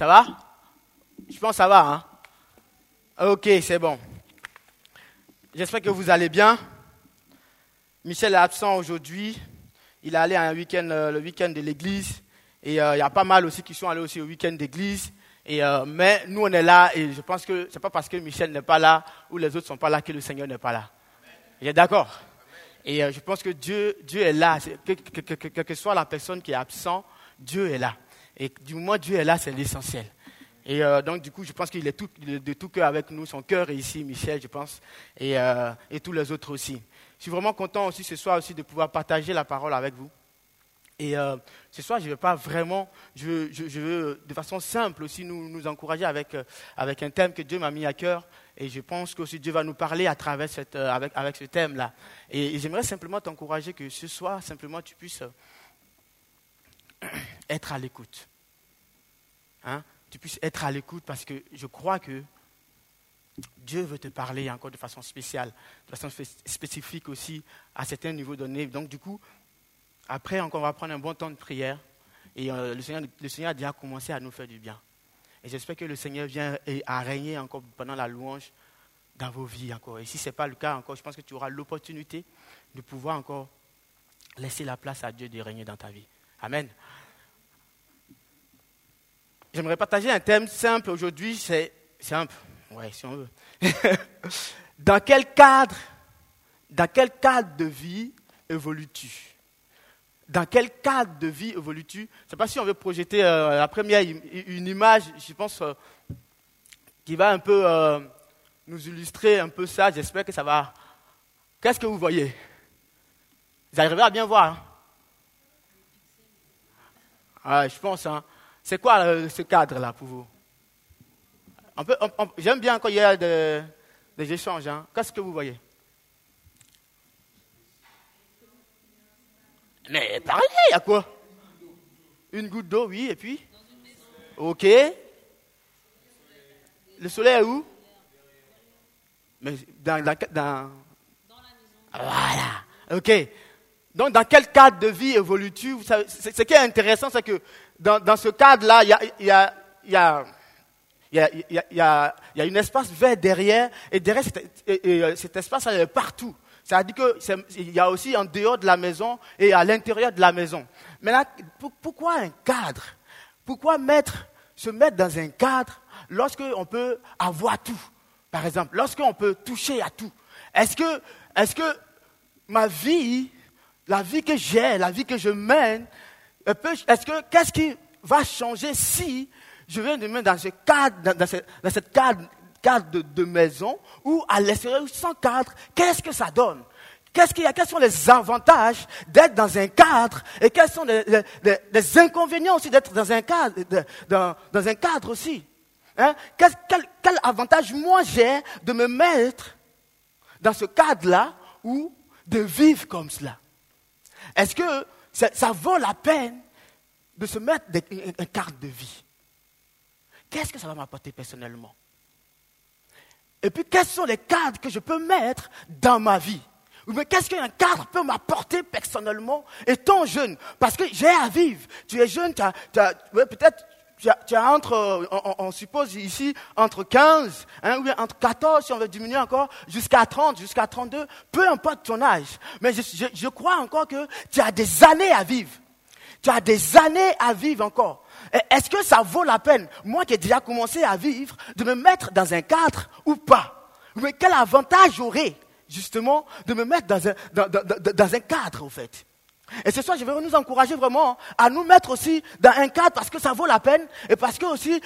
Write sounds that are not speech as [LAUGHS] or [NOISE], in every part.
Ça va? Je pense que ça va, hein Ok, c'est bon. J'espère que vous allez bien. Michel est absent aujourd'hui. Il est allé un week-end, euh, le week-end de l'église. Et euh, il y a pas mal aussi qui sont allés aussi au week-end d'église. Et, euh, mais nous, on est là et je pense que ce n'est pas parce que Michel n'est pas là ou les autres ne sont pas là que le Seigneur n'est pas là. Vous êtes d'accord? Et je pense que Dieu, Dieu est là. Que, quelle que soit la personne qui est absente, Dieu est là. Et du moment où Dieu est là, c'est l'essentiel. Et donc, du coup, je pense qu'il est de tout cœur avec nous. Son cœur est ici, Michel, je pense, et, et tous les autres aussi. Je suis vraiment content aussi ce soir aussi de pouvoir partager la parole avec vous. Et euh, ce soir, je ne veux pas vraiment, je veux, de façon simple aussi nous, encourager avec, euh, avec un thème que Dieu m'a mis à cœur. Et je pense que Dieu va nous parler à travers cette, euh, avec, avec ce thème-là. Et, j'aimerais simplement t'encourager que ce soir, simplement, tu puisses être à l'écoute. Hein? Tu puisses être à l'écoute parce que je crois que Dieu veut te parler encore de façon spéciale, de façon spécifique aussi à certains niveaux donnés. Donc du coup, après encore, on va prendre un bon temps de prière et euh, le, Seigneur, le Seigneur a déjà commencé à nous faire du bien. Et j'espère que le Seigneur vient à régner encore pendant la louange dans vos vies encore. Et si ce n'est pas le cas encore, je pense que tu auras l'opportunité de pouvoir encore laisser la place à Dieu de régner dans ta vie. Amen. J'aimerais partager un thème simple aujourd'hui, c'est simple. Oui, si on veut. [LAUGHS] dans quel cadre, dans quel cadre de vie évolues-tu? Dans quel cadre de vie évolues-tu? Je ne sais pas si on veut projeter euh, la première une image, je pense, euh, qui va un peu euh, nous illustrer un peu ça. J'espère que ça va. Qu'est-ce que vous voyez? Vous arrivez à bien voir hein? Je pense. Hein. C'est quoi ce cadre-là pour vous? J'aime bien quand il y a des, échanges. Hein. Qu'est-ce que vous voyez? Mais parlez, il y a quoi? Une goutte d'eau, oui, et puis? Ok. Le soleil est où? Mais dans, dans, dans... Voilà. Ok. Donc, dans quel cadre de vie évolues-tu? Ce qui est intéressant, c'est que dans, ce cadre-là, il y a y a, un espace vert derrière, et derrière euh, cet, espace, il est partout. Ça veut dire qu'il y a aussi en dehors de la maison et à l'intérieur de la maison. Mais là, pourquoi un cadre? Pourquoi se mettre dans un cadre lorsqu'on peut avoir tout? Par exemple, lorsqu'on peut toucher à tout. Est-ce que ma vie, la vie que j'ai, la vie que je mène, est-ce que, qu'est-ce qui va changer si je viens de mettre dans ce cadre, dans, ce, cette cadre, cadre de, maison ou à l'extérieur sans cadre, qu'est-ce que ça donne? Qu'est-ce qu'il y a? Quels sont les avantages d'être dans un cadre et quels sont les, inconvénients aussi d'être dans un cadre, dans, un cadre aussi? Hein? quel, quel, avantage moi j'ai de me mettre dans ce cadre-là ou de vivre comme cela? Est-ce que ça, vaut la peine de se mettre dans un cadre de vie. Qu'est-ce que ça va m'apporter personnellement? Et puis, quels sont les cadres que je peux mettre dans ma vie? Mais qu'est-ce qu'un cadre peut m'apporter personnellement? Étant jeune Parce que j'ai à vivre. Tu es jeune, tu as, peut-être tu as, entre, on, suppose ici, entre 15, hein, ou entre 14, si on veut diminuer encore, jusqu'à 30, jusqu'à 32, peu importe ton âge. Mais je, crois encore que tu as des années à vivre. Tu as des années à vivre encore. Est-ce que ça vaut la peine, moi qui ai déjà commencé à vivre, de me mettre dans un cadre ou pas? Mais quel avantage j'aurais, justement, de me mettre dans un, dans, un cadre, au fait? Et ce soir, je vais nous encourager vraiment à nous mettre aussi dans un cadre parce que ça vaut la peine et parce que aussi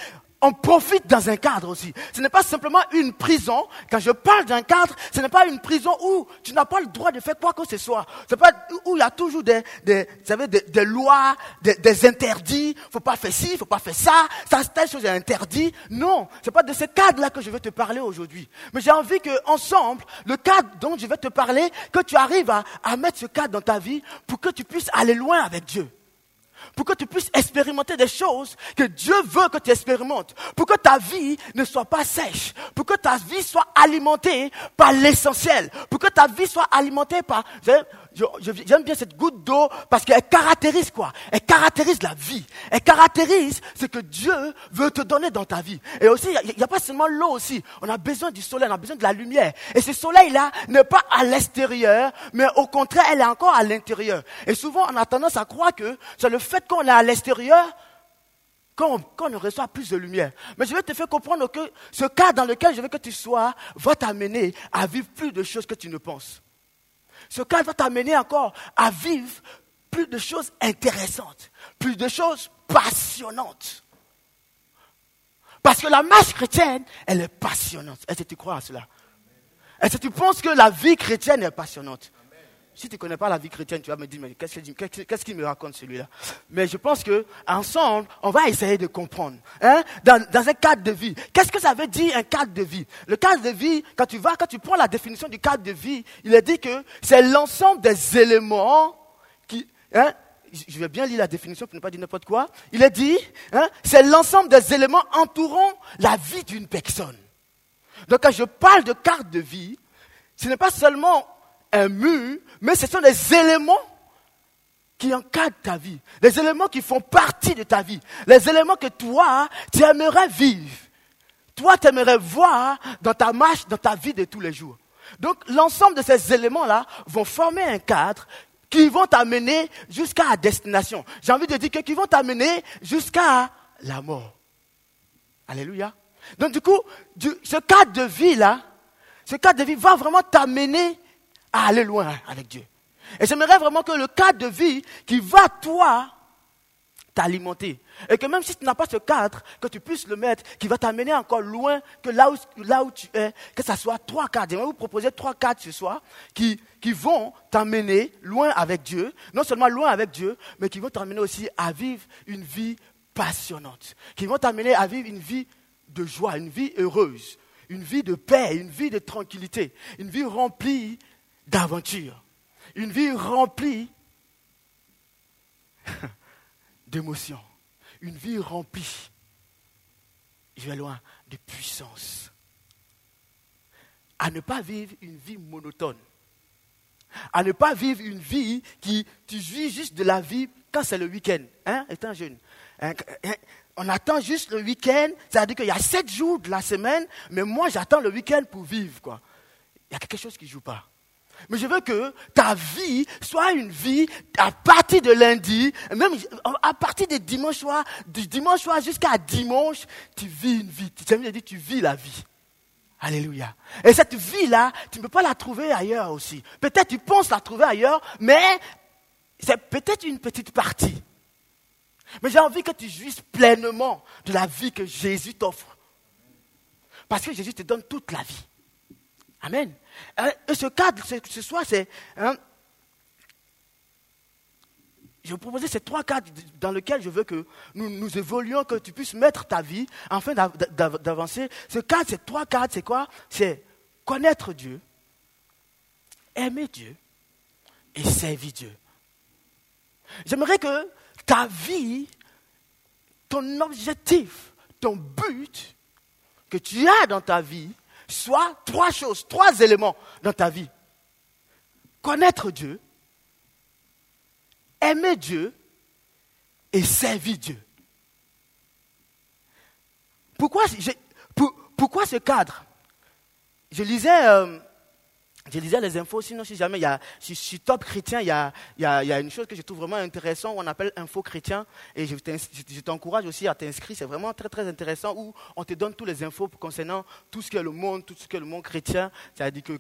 on profite dans un cadre aussi. Ce n'est pas simplement une prison. Quand je parle d'un cadre, ce n'est pas une prison où tu n'as pas le droit de faire quoi que ce soit. C'est pas où il y a toujours des, des, savez, des, lois, des, des, interdits. Faut pas faire ci, faut pas faire ça. Ça, telle chose est interdit. Non, c'est pas de ce cadre-là que je vais te parler aujourd'hui. Mais j'ai envie que ensemble, le cadre dont je vais te parler, que tu arrives à mettre ce cadre dans ta vie pour que tu puisses aller loin avec Dieu pour que tu puisses expérimenter des choses que Dieu veut que tu expérimentes, pour que ta vie ne soit pas sèche, pour que ta vie soit alimentée par l'essentiel, pour que ta vie soit alimentée par... j'aime bien cette goutte d'eau parce qu'elle caractérise quoi? Elle caractérise la vie. Elle caractérise ce que Dieu veut te donner dans ta vie. Et aussi, il n'y a, pas seulement l'eau aussi. On a besoin du soleil, on a besoin de la lumière. Et ce soleil-là n'est pas à l'extérieur, mais au contraire, elle est encore à l'intérieur. Et souvent, on a tendance à croire que c'est le fait qu'on est à l'extérieur qu'on ne reçoit plus de lumière. Mais je vais te faire comprendre que ce cas dans lequel je veux que tu sois va t'amener à vivre plus de choses que tu ne penses. Ce cadre va t'amener encore à vivre plus de choses intéressantes, plus de choses passionnantes. Parce que la marche chrétienne, elle est passionnante. Est-ce que tu crois à cela? Est-ce que tu penses que la vie chrétienne est passionnante? Si tu ne connais pas la vie chrétienne, tu vas me dire, mais qu'est-ce qu'il me raconte celui-là? Mais je pense que ensemble, on va essayer de comprendre. Hein? Dans, un cadre de vie, qu'est-ce que ça veut dire un cadre de vie? Le cadre de vie, quand tu vas, quand tu prends la définition du cadre de vie, il est dit que c'est l'ensemble des éléments qui... Hein? je vais bien lire la définition pour ne pas dire n'importe quoi. Il est dit, hein, c'est l'ensemble des éléments entourant la vie d'une personne. Donc quand je parle de carte de vie, ce n'est pas seulement un mur, mais ce sont des éléments qui encadrent ta vie, les éléments qui font partie de ta vie, les éléments que toi, tu aimerais vivre, toi, tu aimerais voir dans ta marche, dans ta vie de tous les jours. Donc, l'ensemble de ces éléments-là vont former un cadre qui vont t'amener jusqu'à la destination. J'ai envie de dire que qui vont t'amener jusqu'à la mort. Alléluia. Donc, du coup, ce cadre de vie-là, ce cadre de vie va vraiment t'amener à aller loin avec Dieu. Et j'aimerais vraiment que le cadre de vie qui va, toi, t'alimenter. Et que même si tu n'as pas ce cadre, que tu puisses le mettre, qui va t'amener encore loin que là où, là tu es, que ce soit trois cadres. J'aimerais vous proposer trois cadres ce soir qui, qui vont t'amener loin avec Dieu. Non seulement loin avec Dieu, mais qui vont t'amener aussi à vivre une vie passionnante. Qui vont t'amener à vivre une vie de joie, une vie heureuse, une vie de paix, une vie de tranquillité, une vie remplie d'aventure, une vie remplie [LAUGHS] d'émotions, une vie remplie, je vais loin, de puissance. À ne pas vivre une vie monotone. À ne pas vivre une vie qui, tu vis juste de la vie quand c'est le week-end, hein, étant jeune. Hein, hein, on attend juste le week-end, c'est-à-dire qu'il y a sept jours de la semaine, mais moi j'attends le week-end pour vivre, quoi. Il y a quelque chose qui ne joue pas. Mais je veux que ta vie soit une vie à partir de lundi, même à partir de dimanche soir, du dimanche soir jusqu'à dimanche, tu vis une vie. Tu dit, tu vis la vie. Alléluia. Et cette vie-là, tu ne peux pas la trouver ailleurs aussi. Peut-être tu penses la trouver ailleurs, mais c'est peut-être une petite partie. Mais j'ai envie que tu jouisses pleinement de la vie que Jésus t'offre. Parce que Jésus te donne toute la vie. Amen. Euh, et ce cadre, ce soir, c'est. Hein, je vais vous proposer ces trois cadres dans lesquels je veux que nous, nous évoluions, que tu puisses mettre ta vie afin d'avancer. Ce cadre, ces trois cadres, c'est quoi? C'est connaître Dieu, aimer Dieu et servir Dieu. J'aimerais que ta vie, ton objectif, ton but que tu as dans ta vie, soit trois choses, trois éléments dans ta vie. Connaître Dieu, aimer Dieu et servir Dieu. Pourquoi, ce cadre? Je lisais euh, je lisais les infos, sinon si jamais il y a, si je suis top chrétien, il y a, une chose que je trouve vraiment intéressante, on appelle info chrétien, et je, t'encourage aussi à t'inscrire, c'est vraiment très très intéressant, où on te donne toutes les infos concernant tout ce que le monde, tout ce que le monde chrétien, c'est-à-dire que,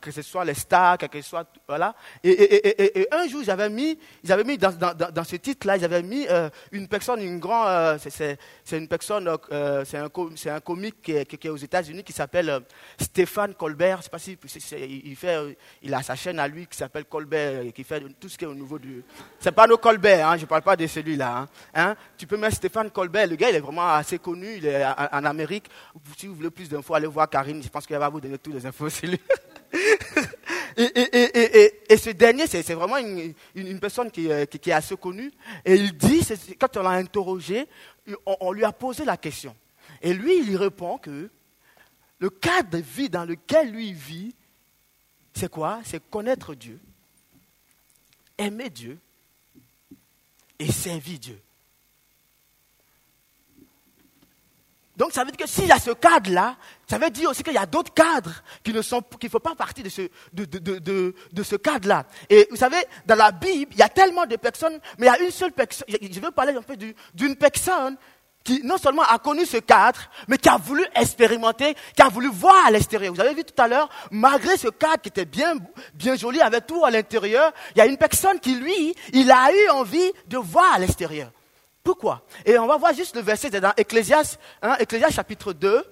que ce soit les stars, que ce soit, voilà. Et, un jour, j'avais mis, j'avais mis dans, ce titre-là, j'avais mis euh, une personne, une grande, euh, c'est, une personne, euh, c'est un, comique qui est, aux États-Unis qui s'appelle Stéphane Colbert, je sais pas si, il, fait, il a sa chaîne à lui qui s'appelle Colbert, qui fait tout ce qui est au niveau du. C'est pas nos Colbert, hein, je ne parle pas de celui-là. Hein. hein. Tu peux mettre Stéphane Colbert, le gars, il est vraiment assez connu, il est en, Amérique. Si vous voulez plus d'infos, allez voir Karine, je pense qu'elle va vous donner toutes les infos [LAUGHS] sur lui. et, et, et, ce dernier, c'est vraiment une, une, personne qui, qui, est assez connue. Et il dit, quand on l'a interrogé, on, on lui a posé la question. Et lui, il répond que le cadre de vie dans lequel lui vit, c'est quoi? C'est connaître Dieu, aimer Dieu et servir Dieu. Donc ça veut dire que s'il y a ce cadre-là, ça veut dire aussi qu'il y a d'autres cadres qui ne sont, font pas partie de ce, de, de, de, de ce cadre-là. Et vous savez, dans la Bible, il y a tellement de personnes, mais il y a une seule personne. Je veux parler un peu d'une personne qui non seulement a connu ce cadre, mais qui a voulu expérimenter, qui a voulu voir à l'extérieur. Vous avez vu tout à l'heure, malgré ce cadre qui était bien, bien joli, avec tout à l'intérieur, il y a une personne qui, lui, il a eu envie de voir à l'extérieur. Pourquoi? Et on va voir juste le verset dans Ecclésias, hein, Ecclésias chapitre 2,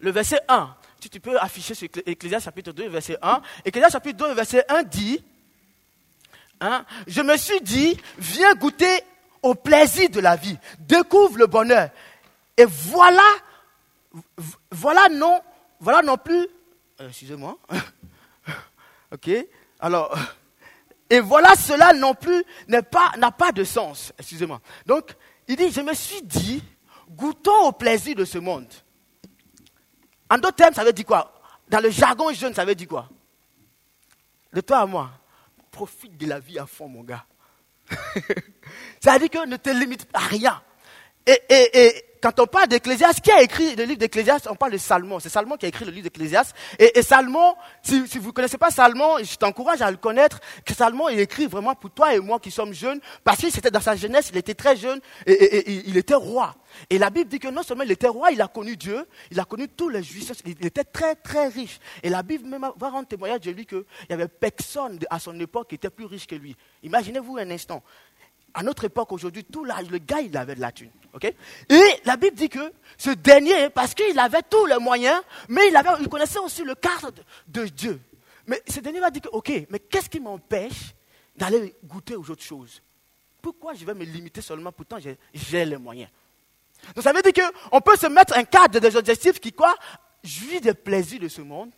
le verset 1. Si tu peux afficher sur Ecclésias chapitre 2, verset 1. Ecclésias chapitre 2, verset 1 dit, hein, je me suis dit, viens goûter au plaisir de la vie, découvre le bonheur. Et voilà, voilà non, voilà non plus, euh, excusez-moi, [LAUGHS] ok, alors, [LAUGHS] et voilà, cela non plus n'a pas, pas de sens. Excusez-moi. Donc, il dit, je me suis dit, goûtons au plaisir de ce monde. En d'autres termes, ça veut dire quoi? Dans le jargon jeune, ça veut dire quoi? De toi à moi, profite de la vie à fond, mon gars. [LAUGHS] ça veut dire que ne te limite à rien. Quand on parle d'Ecclésias, qui a écrit le livre d'Ecclésias On parle de Salmon. C'est Salmon qui a écrit le livre d'Ecclésias. Et, Salmon, si, vous ne connaissez pas Salmon, je t'encourage à le connaître, que Salmon, il écrit vraiment pour toi et moi qui sommes jeunes, parce que c'était dans sa jeunesse, il était très jeune et, et, il était roi. Et la Bible dit que non seulement il était roi, il a connu Dieu, il a connu tous les juifs, il était très très riche. Et la Bible même va rendre témoignage de lui qu'il n'y avait personne à son époque qui était plus riche que lui. Imaginez-vous un instant à notre époque aujourd'hui, tout le gars, il avait de la thune. Et la Bible dit que ce dernier, parce qu'il avait tous les moyens, mais il connaissait aussi le cadre de, Dieu. Mais ce dernier va dire que, ok, mais qu'est-ce qui m'empêche d'aller goûter aux autres choses? Pourquoi je vais me limiter seulement? Pourtant, j'ai les moyens. Donc ça veut dire qu'on peut se mettre un cadre des objectifs qui, quoi, jouit des plaisirs de ce monde,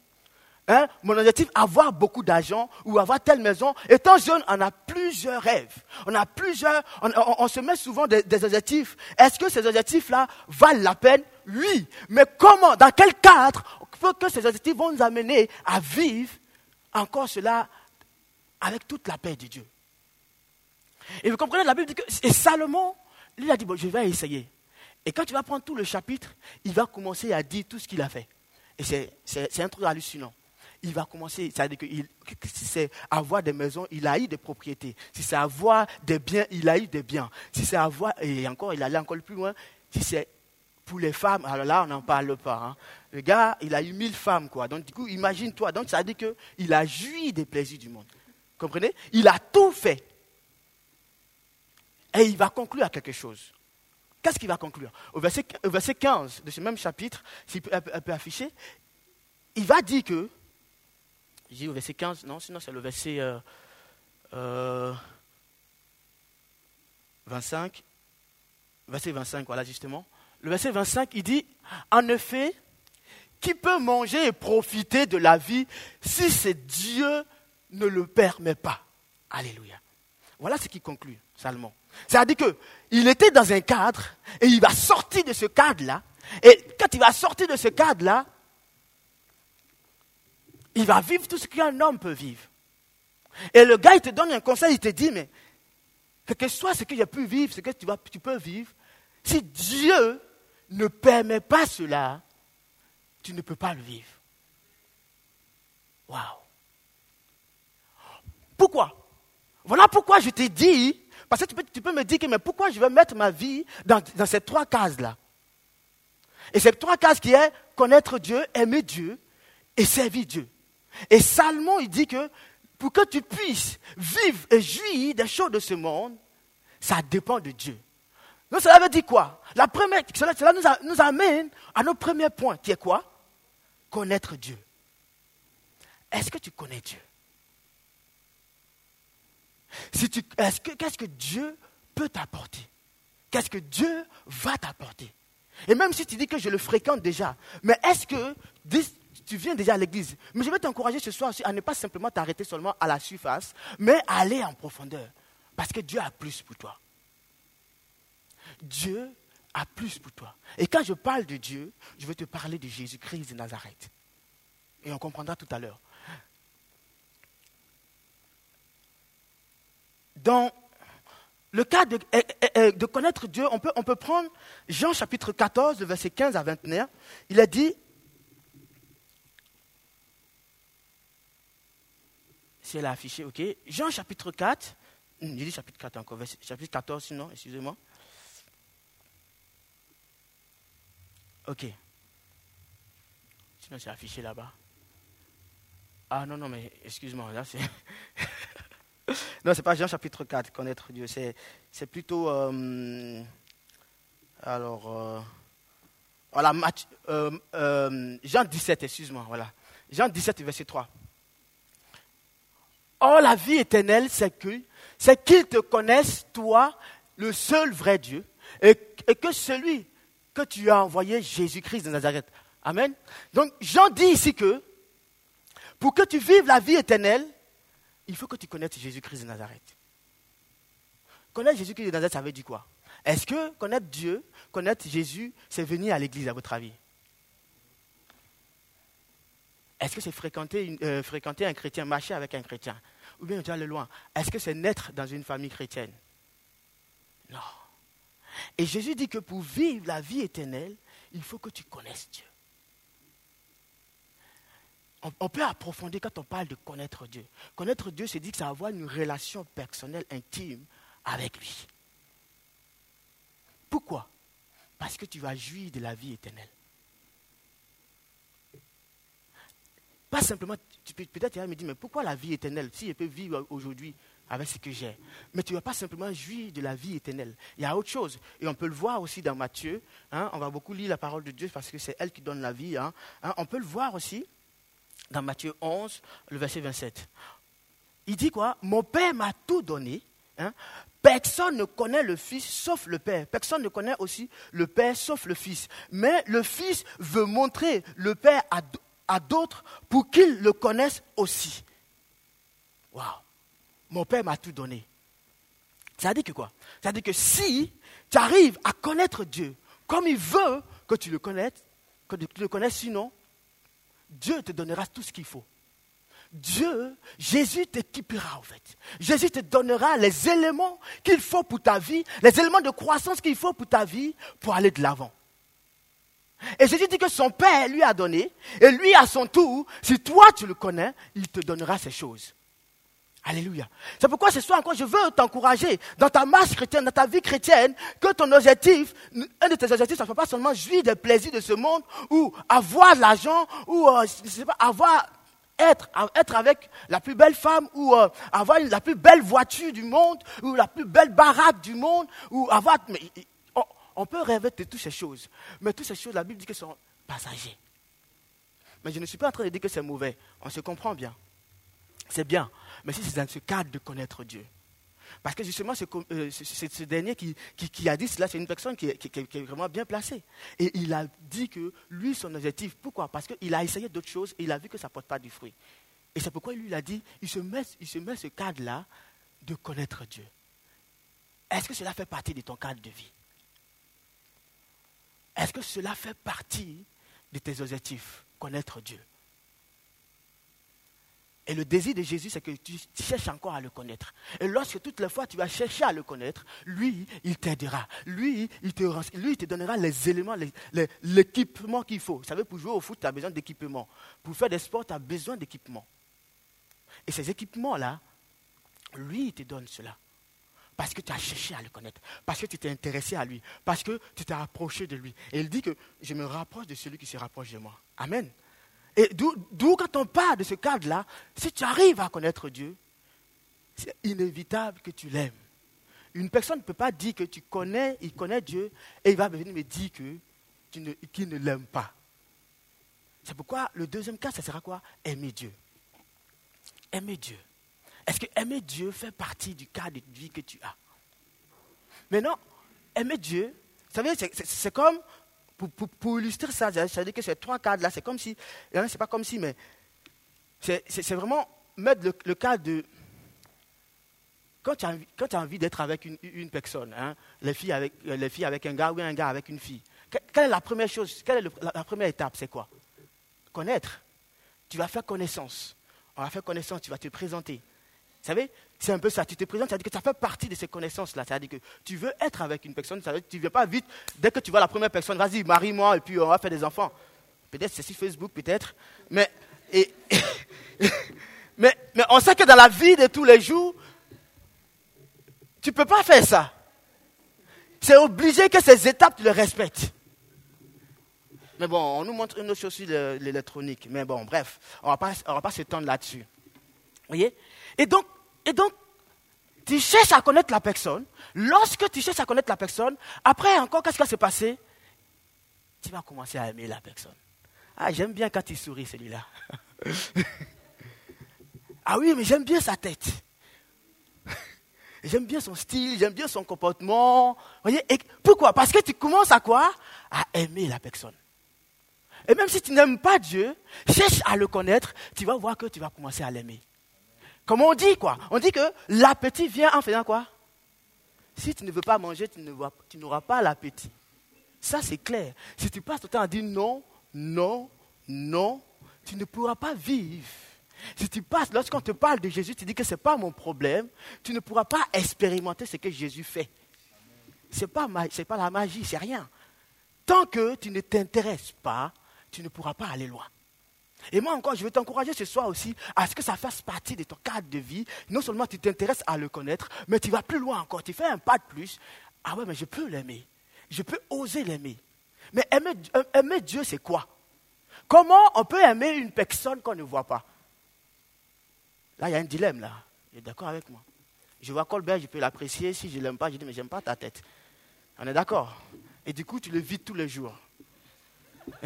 Hein, mon objectif, avoir beaucoup d'argent ou avoir telle maison. Étant jeune, on a plusieurs rêves. On a plusieurs, on, se met souvent des, objectifs. Est-ce que ces objectifs-là valent la peine? Oui. Mais comment, dans quel cadre, faut que ces objectifs vont nous amener à vivre encore cela avec toute la paix de Dieu? Et vous comprenez, la Bible dit que, et Salomon, lui a dit, bon, je vais essayer. Et quand tu vas prendre tout le chapitre, il va commencer à dire tout ce qu'il a fait. Et c'est un truc hallucinant il va commencer, c'est-à-dire que si c'est avoir des maisons, il a eu des propriétés. Si c'est avoir des biens, il a eu des biens. Si c'est avoir, et encore, il allait encore plus loin, si c'est pour les femmes, alors là, on n'en parle pas. Hein. Le gars, il a eu mille femmes, quoi. Donc, du coup, imagine-toi. Donc, ça veut dire qu'il a joui des plaisirs du monde. Comprenez? Il a tout fait. Et il va conclure à quelque chose. Qu'est-ce qu'il va conclure? Au verset, au verset, 15 de ce même chapitre, s'il peut, peut afficher, il va dire que j'ai au verset 15, non, sinon c'est le verset 25. Euh, euh, verset 25, voilà justement. Le verset 25, il dit, en effet, qui peut manger et profiter de la vie si c'est Dieu ne le permet pas? Alléluia. Voilà ce qui conclut Salomon. C'est-à-dire qu'il était dans un cadre et il va sortir de ce cadre-là. Et quand il va sortir de ce cadre-là, il va vivre tout ce qu'un homme peut vivre. Et le gars, il te donne un conseil, il te dit, mais quel que soit ce que j'ai pu vivre, ce que tu, vas, tu peux vivre, si Dieu ne permet pas cela, tu ne peux pas le vivre. Waouh. Pourquoi? Voilà pourquoi je t'ai dit, parce que tu peux, tu peux, me dire, que, mais pourquoi je vais mettre ma vie dans, dans ces trois cases-là? Et ces trois cases qui est connaître Dieu, aimer Dieu et servir Dieu. Et Salomon, il dit que pour que tu puisses vivre et jouir des choses de ce monde, ça dépend de Dieu. Donc cela veut dire quoi? La première, Cela, nous, amène à notre premier point, qui est quoi? Connaître Dieu. Est-ce que tu connais Dieu? Si Qu'est-ce que Dieu peut t'apporter? Qu'est-ce que Dieu va t'apporter? Et même si tu dis que je le fréquente déjà, mais est-ce que tu viens déjà à l'église. Mais je vais t'encourager ce soir à ne pas simplement t'arrêter seulement à la surface, mais à aller en profondeur. Parce que Dieu a plus pour toi. Dieu a plus pour toi. Et quand je parle de Dieu, je vais te parler de Jésus-Christ de Nazareth. Et on comprendra tout à l'heure. dans le cas de, eh, eh, eh, de connaître Dieu, on peut, on peut prendre Jean chapitre 14, verset 15 à 21. Il a dit, si elle ok? Jean chapitre 4, hmm, j'ai dit chapitre 4 encore, chapitre 14 sinon, excusez-moi. Ok. Sinon c'est affiché là-bas. Ah non, non, mais excuse-moi, là c'est... [LAUGHS] non, c'est pas Jean chapitre 4, connaître Dieu. C'est, c'est plutôt. Euh, alors. Euh, voilà, euh, Jean 17, excuse-moi. Voilà. Jean 17, verset 3. Or, la vie éternelle, c'est que qu'ils te connaissent, toi, le seul vrai Dieu, et, et que celui que tu as envoyé, Jésus-Christ de Nazareth. Amen. Donc, Jean dit ici que pour que tu vives la vie éternelle, il faut que tu connaisses Jésus-Christ de Nazareth. Connaître Jésus-Christ de Nazareth, ça veut dire quoi? Est-ce que connaître Dieu, connaître Jésus, c'est venir à l'église, à votre avis? Est-ce que c'est fréquenter, euh, fréquenter un chrétien, marcher avec un chrétien? Ou bien tu aller loin Est-ce que c'est naître dans une famille chrétienne? Non. Et Jésus dit que pour vivre la vie éternelle, il faut que tu connaisses Dieu on, peut approfondir quand on parle de connaître Dieu. Connaître Dieu, c'est dire que ça avoir une relation personnelle, intime avec lui. Pourquoi? Parce que tu vas jouir de la vie éternelle. Pas simplement, peut-être tu vas me dire, mais pourquoi la vie éternelle Si je peux vivre aujourd'hui avec ce que j'ai? Mais tu ne vas pas simplement jouir de la vie éternelle. Il y a autre chose. Et on peut le voir aussi dans Matthieu. Hein. on va beaucoup lire la parole de Dieu parce que c'est elle qui donne la vie. Hein. Hein, on peut le voir aussi dans Matthieu 11, le verset 27. Il dit quoi? Mon Père m'a tout donné. Personne ne connaît le Fils sauf le Père. Personne ne connaît aussi le Père sauf le Fils. Mais le Fils veut montrer le Père à, d'autres pour qu'ils le connaissent aussi. Waouh Mon Père m'a tout donné. Ça dit que quoi? Ça dit que si tu arrives à connaître Dieu comme il veut que tu le connaisses, que tu le connaisses, sinon, Dieu te donnera tout ce qu'il faut. Dieu, Jésus t'équipera en fait. Jésus te donnera les éléments qu'il faut pour ta vie, les éléments de croissance qu'il faut pour ta vie pour aller de l'avant. Et Jésus dit que son Père lui a donné, et lui à son tour, si toi tu le connais, il te donnera ces choses. Alléluia. C'est pourquoi ce soir encore, je veux t'encourager dans ta marche chrétienne, dans ta vie chrétienne, que ton objectif, un de tes objectifs, ce ne soit pas seulement jouir des plaisirs de ce monde, ou avoir de l'argent, ou euh, avoir, être, avec la plus belle femme, ou euh, avoir la plus belle voiture du monde, ou la plus belle baraque du monde, ou avoir. On, peut rêver de toutes ces choses. Mais toutes ces choses, la Bible dit qu'elles sont passagères. Mais je ne suis pas en train de dire que c'est mauvais. On se comprend bien. C'est bien. Mais si c'est dans ce cadre de connaître Dieu. Parce que justement, c'est euh, ce dernier qui, a dit cela, c'est une personne qui est, vraiment bien placée. Et il a dit que lui, son objectif, pourquoi? Parce qu'il a essayé d'autres choses et il a vu que ça ne porte pas du fruit. Et c'est pourquoi lui, il a dit, il se met, il se met ce cadre-là de connaître Dieu. Est-ce que cela fait partie de ton cadre de vie? Est-ce que cela fait partie de tes objectifs, connaître Dieu? Et le désir de Jésus, c'est que tu cherches encore à le connaître. Et lorsque toutes les fois tu vas chercher à le connaître, lui, il t'aidera. Lui, il te, lui, il te donnera les éléments, l'équipement qu'il faut. Vous savez, pour jouer au foot, tu as besoin d'équipement. Pour faire des sports, tu as besoin d'équipement. Et ces équipements-là, lui, il te donne cela. Parce que tu as cherché à le connaître. Parce que tu t'es intéressé à lui. Parce que tu t'es rapproché de lui. Et il dit que je me rapproche de celui qui se rapproche de moi. Amen. Et d'où quand on parle de ce cadre-là, si tu arrives à connaître Dieu, c'est inévitable que tu l'aimes. Une personne ne peut pas dire que tu connais, il connaît Dieu, et il va venir me dire que qu'il ne l'aime pas. C'est pourquoi le deuxième cas, ça sera quoi? Aimer Dieu. Aimer Dieu. Est-ce que aimer Dieu fait partie du cadre de vie que tu as? Maintenant, aimer Dieu, vous savez, c'est comme pour, illustrer ça, c'est-à-dire que ces trois cadres-là, c'est comme si, c'est pas comme si, mais c'est vraiment mettre le, cadre de. Quand tu as, quand as envie d'être avec une, personne, hein, les, filles avec, les filles avec un gars ou un gars avec une fille, quelle est la première chose, quelle est la, première étape C'est quoi? Connaître. Tu vas faire connaissance. On va faire connaissance, tu vas te présenter. Vous savez, c'est un peu ça. Tu te présentes, ça veut dire que ça fait partie de ces connaissances-là. Ça veut dire que tu veux être avec une personne, ça veut dire que tu ne viens pas vite. Dès que tu vois la première personne, vas-y, marie-moi et puis on va faire des enfants. Peut-être c'est sur Facebook, peut-être. Mais, [LAUGHS] mais, mais on sait que dans la vie de tous les jours, tu ne peux pas faire ça. C'est obligé que ces étapes, tu les respectes. Mais bon, on nous montre une autre chose sur l'électronique. Mais bon, bref, on ne va pas s'étendre là-dessus. Vous voyez? Et donc, et donc, tu cherches à connaître la personne. Lorsque tu cherches à connaître la personne, après encore, qu'est-ce qui va se passer? Tu vas commencer à aimer la personne. Ah, j'aime bien quand il sourit, celui-là. [LAUGHS] ah oui, mais j'aime bien sa tête. J'aime bien son style, j'aime bien son comportement. Voyez pourquoi? Parce que tu commences à quoi? À aimer la personne. Et même si tu n'aimes pas Dieu, cherche à le connaître, tu vas voir que tu vas commencer à l'aimer. Comment on dit quoi? On dit que l'appétit vient en faisant quoi? Si tu ne veux pas manger, tu n'auras pas l'appétit. Ça, c'est clair. Si tu passes ton temps à dire non, non, non, tu ne pourras pas vivre. Si tu passes, lorsqu'on te parle de Jésus, tu dis que ce n'est pas mon problème, tu ne pourras pas expérimenter ce que Jésus fait. Ce n'est pas, pas la magie, c'est rien. Tant que tu ne t'intéresses pas, tu ne pourras pas aller loin. Et moi encore, je veux t'encourager ce soir aussi à ce que ça fasse partie de ton cadre de vie. Non seulement tu t'intéresses à le connaître, mais tu vas plus loin encore. Tu fais un pas de plus. Ah ouais, mais je peux l'aimer. Je peux oser l'aimer. Mais aimer, euh, aimer Dieu, c'est quoi? Comment on peut aimer une personne qu'on ne voit pas? Là, il y a un dilemme, là. Tu es d'accord avec moi Je vois Colbert, je peux l'apprécier. Si je ne l'aime pas, je dis, mais j'aime pas ta tête. On est d'accord Et du coup, tu le vis tous les jours. [LAUGHS]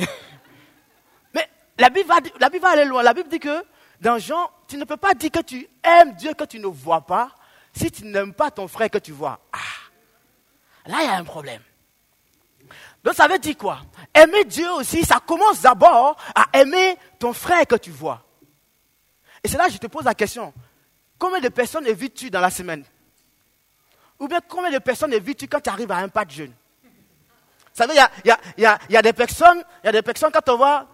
la Bible, va, la Bible va aller loin. La Bible dit que, dans Jean, tu ne peux pas dire que tu aimes Dieu que tu ne vois pas si tu n'aimes pas ton frère que tu vois. Ah, là, il y a un problème. Donc, ça veut dire quoi? Aimer Dieu aussi, ça commence d'abord à aimer ton frère que tu vois. Et c'est là que je te pose la question. Combien de personnes évites-tu dans la semaine? Ou bien combien de personnes évites-tu quand tu arrives à un pas de jeûne? Savez, il y a, y a, des personnes, il y a des personnes quand on voit...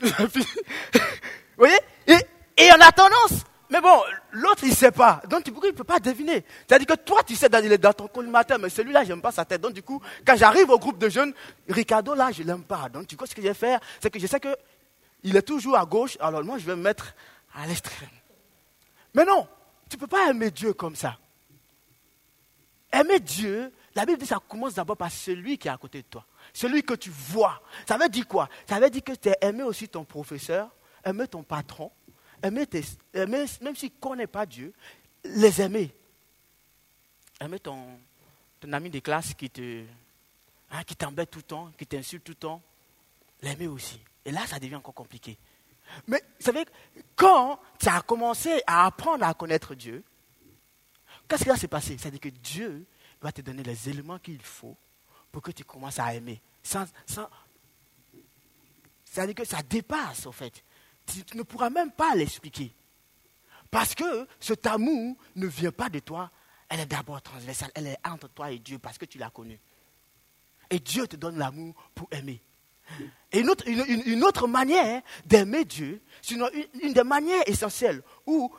Vous voyez? Et, et on a tendance mais bon, l'autre, il ne sait pas. Donc, du il ne peut pas deviner. C'est-à-dire que toi, tu sais, il est dans ton collimateur, mais celui-là, je n'aime pas sa tête. Donc, du coup, quand j'arrive au groupe de jeunes, Ricardo, là, je ne l'aime pas. Donc, du coup, ce que je vais faire, c'est que je sais que il est toujours à gauche, alors moi je vais me mettre à l'extrême. Mais non, tu ne peux pas aimer Dieu comme ça. Aimer Dieu, la Bible dit ça commence d'abord par celui qui est à côté de toi, celui que tu vois. Ça veut dire quoi? Ça veut dire que tu as aimé aussi ton professeur, aimer ton patron, aimer, même s'il ne connaît pas Dieu, les aimer. Aimer ton, ton ami de classe qui te, hein, qui t'embête tout le temps, qui t'insulte tout le temps, l'aimer aussi. Et là, ça devient encore compliqué. Mais vous savez, quand tu as commencé à apprendre à connaître Dieu, qu'est-ce qui va se passer? C'est-à-dire que Dieu va te donner les éléments qu'il faut pour que tu commences à aimer. C'est-à-dire que ça dépasse, en fait. Tu, ne pourras même pas l'expliquer. Parce que cet amour ne vient pas de toi, elle est d'abord transversale, elle est entre toi et Dieu parce que tu l'as connu. Et Dieu te donne l'amour pour aimer. Et une autre, une, autre manière d'aimer Dieu, c'est une, des manières essentielles où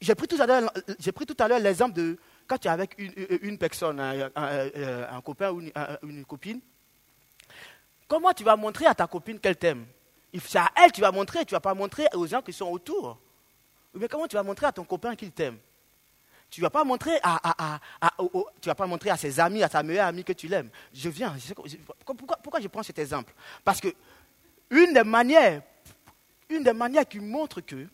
j'ai pris tout à l'heure l'exemple de quand tu es avec une, personne, un, copain ou une, copine, comment tu vas montrer à ta copine qu'elle t'aime? C'est à elle que tu vas montrer, tu ne vas pas montrer aux gens qui sont autour. Mais comment tu vas montrer à ton copain qu'il t'aime? Tu ne vas pas montrer à, ses amis, à ta meilleure amie que tu l'aimes. Je viens. pourquoi, pourquoi, je prends cet exemple? Parce que une des manières, une des qui montre que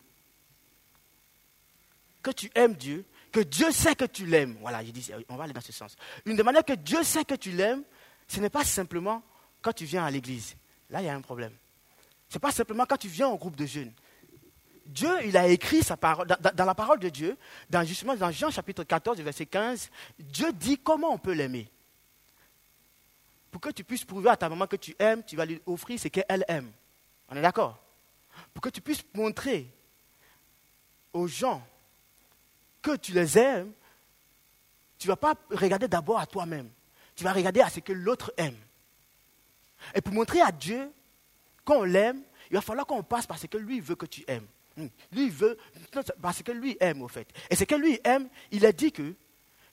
que tu aimes Dieu, que Dieu sait que tu l'aimes. Voilà, je dis, on va aller dans ce sens. Une des manières que Dieu sait que tu l'aimes, ce n'est pas simplement quand tu viens à l'église. Là, il y a un problème. Ce n'est pas simplement quand tu viens au groupe de jeunes. Dieu, il a écrit sa parole, dans, la parole de Dieu, dans, justement dans Jean chapitre 14, verset 15, Dieu dit comment on peut l'aimer. Pour que tu puisses prouver à ta maman que tu aimes, tu vas lui offrir ce qu'elle aime. On est d'accord? Pour que tu puisses montrer aux gens que tu les aimes, tu ne vas pas regarder d'abord à toi-même. Tu vas regarder à ce que l'autre aime. Et pour montrer à Dieu qu'on l'aime, il va falloir qu'on passe par ce que lui veut que tu aimes. Hmm. Lui, veut, parce que lui aime, au fait. Et ce que lui aime, il a dit que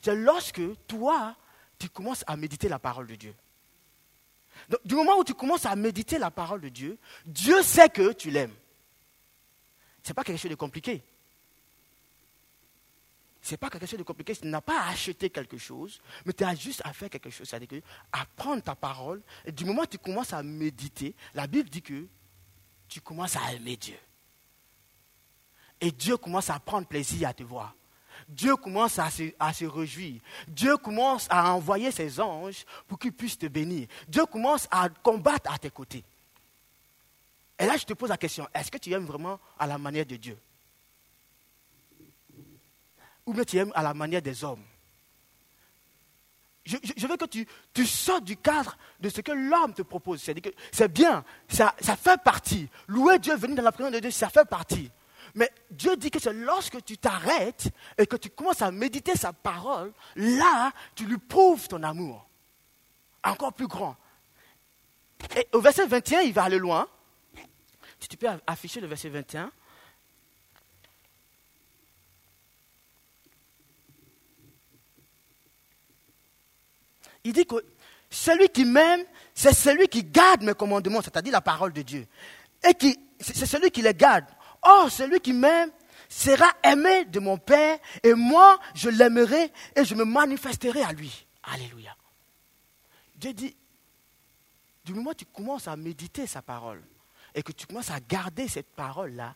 c'est lorsque toi, tu commences à méditer la parole de Dieu. du moment où tu commences à méditer la parole de Dieu, Dieu sait que tu l'aimes. Ce n'est pas quelque chose de compliqué. Ce n'est pas quelque chose de compliqué. Tu n'as pas à acheter quelque chose, mais tu as juste à faire quelque chose. C'est-à-dire à prendre ta parole. Et du moment où tu commences à méditer, la Bible dit que tu commences à aimer Dieu. Et Dieu commence à prendre plaisir à te voir. Dieu commence à se, à se, réjouir. Dieu commence à envoyer ses anges pour qu'ils puissent te bénir. Dieu commence à combattre à tes côtés. Et là, je te pose la question, est-ce que tu aimes vraiment à la manière de Dieu? Ou bien tu aimes à la manière des hommes je, veux que tu, tu sortes du cadre de ce que l'homme te propose. C'est-à-dire que c'est bien, ça, ça fait partie. Louer Dieu, venir dans la présence de Dieu, ça fait partie. Mais Dieu dit que c'est lorsque tu t'arrêtes et que tu commences à méditer sa parole, là, tu lui prouves ton amour. Encore plus grand. Et au verset 21, il va aller loin. Si tu peux afficher le verset 21. Il dit que celui qui m'aime, c'est celui qui garde mes commandements, c'est-à-dire la parole de Dieu. Et qui, c'est celui qui les garde. Or, celui qui m'aime sera aimé de mon Père, et moi, je l'aimerai et je me manifesterai à lui. Alléluia. Dieu dit, du moment où tu commences à méditer sa parole, et que tu commences à garder cette parole-là,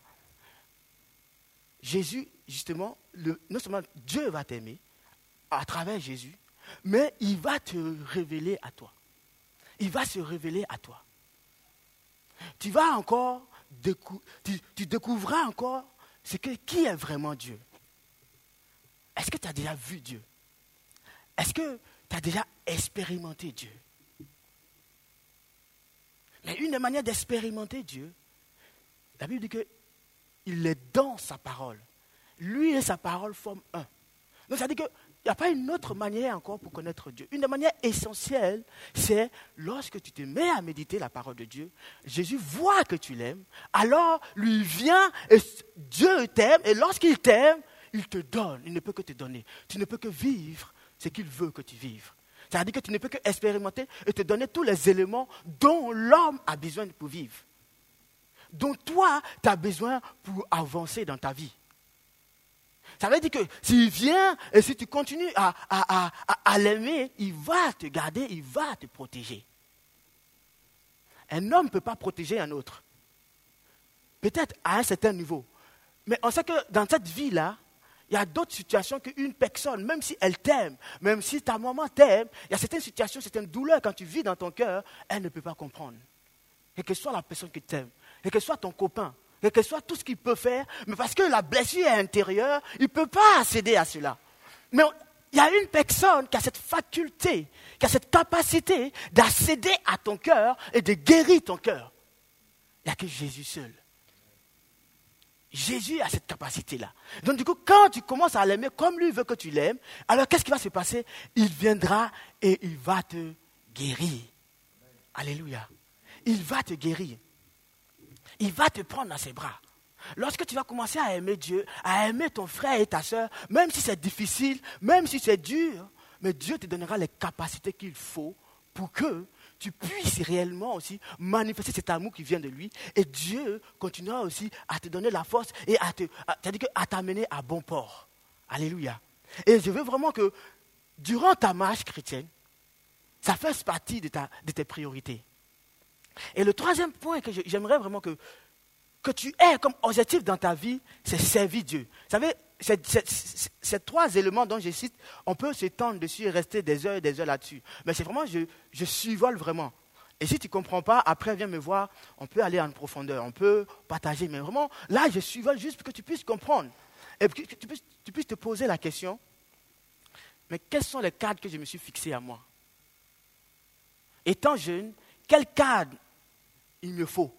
Jésus, justement, non seulement Dieu va t'aimer à travers Jésus, mais il va te révéler à toi. Il va se révéler à toi. Tu vas encore tu, découvriras encore ce qui est vraiment Dieu. Est-ce que tu as déjà vu Dieu? Est-ce que tu as déjà expérimenté Dieu? Mais une des manières d'expérimenter Dieu, la Bible dit qu'il est dans sa parole. Lui et sa parole forment un. Donc ça dit que n'y a pas une autre manière encore pour connaître Dieu. Une des manières essentielles, c'est lorsque tu te mets à méditer la parole de Dieu, Jésus voit que tu l'aimes, alors lui vient et Dieu t'aime, et lorsqu'il t'aime, il te donne, il ne peut que te donner. Tu ne peux que vivre ce qu'il veut que tu vives. C'est-à-dire que tu ne peux que expérimenter et te donner tous les éléments dont l'homme a besoin pour vivre. Dont toi, tu as besoin pour avancer dans ta vie. Ça veut dire que s'il vient et si tu continues à, l'aimer, il va te garder, il va te protéger. Un homme ne peut pas protéger un autre. Peut-être à un certain niveau. Mais on sait que dans cette vie-là, il y a d'autres situations qu'une personne, même si elle t'aime, même si ta maman t'aime, il y a certaines situations, certaines douleurs quand tu vis dans ton cœur, elle ne peut pas comprendre. Et que soit la personne qui t'aime, et que soit ton copain, quel que soit tout ce qu'il peut faire, mais parce que la blessure est intérieure, il ne peut pas accéder à cela. Mais il y a une personne qui a cette faculté, qui a cette capacité d'accéder à ton cœur et de guérir ton cœur. Il n'y a que Jésus seul. Jésus a cette capacité-là. Donc du coup, quand tu commences à l'aimer comme lui veut que tu l'aimes, alors qu'est-ce qui va se passer? Il viendra et il va te guérir. Alléluia. Il va te guérir il va te prendre dans ses bras. Lorsque tu vas commencer à aimer Dieu, à aimer ton frère et ta soeur, même si c'est difficile, même si c'est dur, mais Dieu te donnera les capacités qu'il faut pour que tu puisses réellement aussi manifester cet amour qui vient de lui. Et Dieu continuera aussi à te donner la force et à, te, à t'amener à bon port. Alléluia. Et je veux vraiment que durant ta marche chrétienne, ça fasse partie de tes priorités. Et le troisième point que j'aimerais vraiment que, que tu aies comme objectif dans ta vie, c'est servir Dieu. Vous savez, ces trois éléments dont je cite, on peut s'étendre dessus et rester des heures et des heures là-dessus. Mais c'est vraiment, je, je survole vraiment. Et si tu ne comprends pas, après viens me voir, on peut aller en profondeur, on peut partager. Mais vraiment, là, je survole juste pour que tu puisses comprendre. Et que tu puisses, tu puisses te poser la question, mais quels sont les cadres que je me suis fixé à moi? Étant jeune, quel cadre il me faut.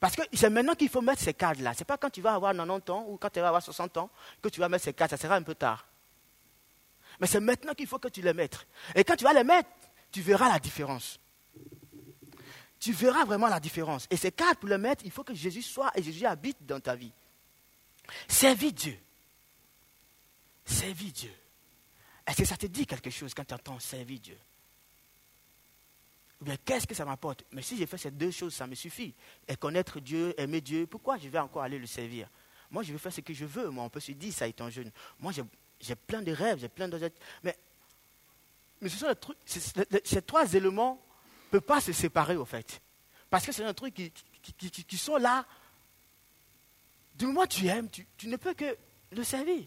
Parce que c'est maintenant qu'il faut mettre ces cadres-là. Ce n'est pas quand tu vas avoir 90 ans ou quand tu vas avoir 60 ans que tu vas mettre ces cadres. Ça sera un peu tard. Mais c'est maintenant qu'il faut que tu les mettes. Et quand tu vas les mettre, tu verras la différence. Tu verras vraiment la différence. Et ces cadres, pour les mettre, il faut que Jésus soit et Jésus habite dans ta vie. Servir Dieu. Servir Dieu. Est-ce que ça te dit quelque chose quand tu entends servir Dieu Ou bien qu'est-ce que ça m'apporte? Mais si j'ai fait ces deux choses, ça me suffit. Et connaître Dieu, aimer Dieu, pourquoi je vais encore aller le servir? Moi, je vais faire ce que je veux. Moi, on peut se dire ça étant jeune. Moi, j'ai plein de rêves, j'ai plein de... Mais, mais ce sont les trucs, ces trois éléments ne peuvent pas se séparer, au fait. Parce que c'est un truc qui, qui, sont là. Du moment où tu aimes, tu, tu ne peux que le servir.